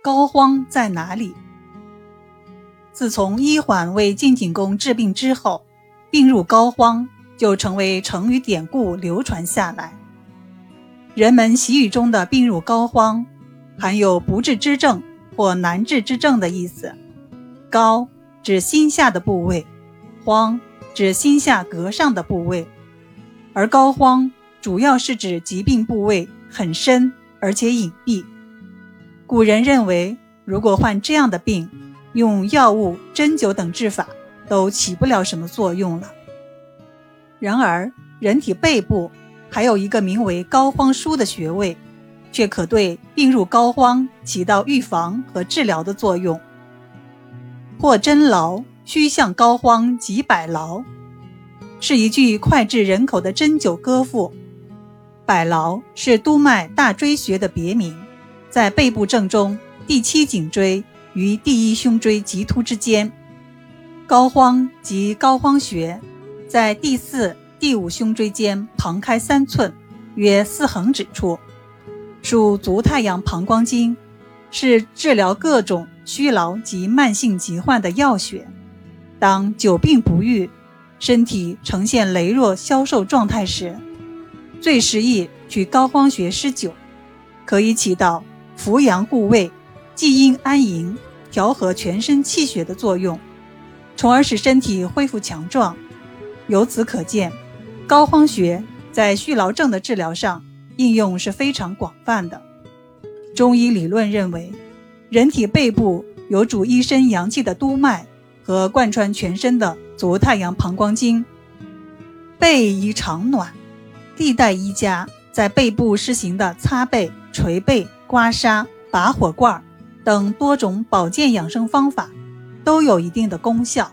膏肓在哪里？自从医缓为晋景公治病之后，病入膏肓就成为成语典故流传下来。人们习语中的“病入膏肓”，含有不治之症或难治之症的意思。膏指心下的部位，肓指心下膈上的部位，而膏肓主要是指疾病部位很深而且隐蔽。古人认为，如果患这样的病，用药物、针灸等治法都起不了什么作用了。然而，人体背部还有一个名为膏肓腧的穴位，却可对病入膏肓起到预防和治疗的作用。或针劳，须向膏肓及百劳，是一句脍炙人口的针灸歌赋。百劳是督脉大椎穴的别名。在背部正中第七颈椎与第一胸椎棘突之间，膏肓及膏肓穴在第四、第五胸椎间旁开三寸，约四横指处，属足太阳膀胱经，是治疗各种虚劳及慢性疾患的要穴。当久病不愈，身体呈现羸弱消瘦状态时，最适宜去膏肓穴施灸，可以起到。扶阳固胃、济阴安营、调和全身气血的作用，从而使身体恢复强壮。由此可见，膏肓穴在虚劳症的治疗上应用是非常广泛的。中医理论认为，人体背部有主一身阳气的督脉和贯穿全身的足太阳膀胱经。背宜常暖，历代医家在背部施行的擦背、捶背。刮痧、拔火罐等多种保健养生方法，都有一定的功效。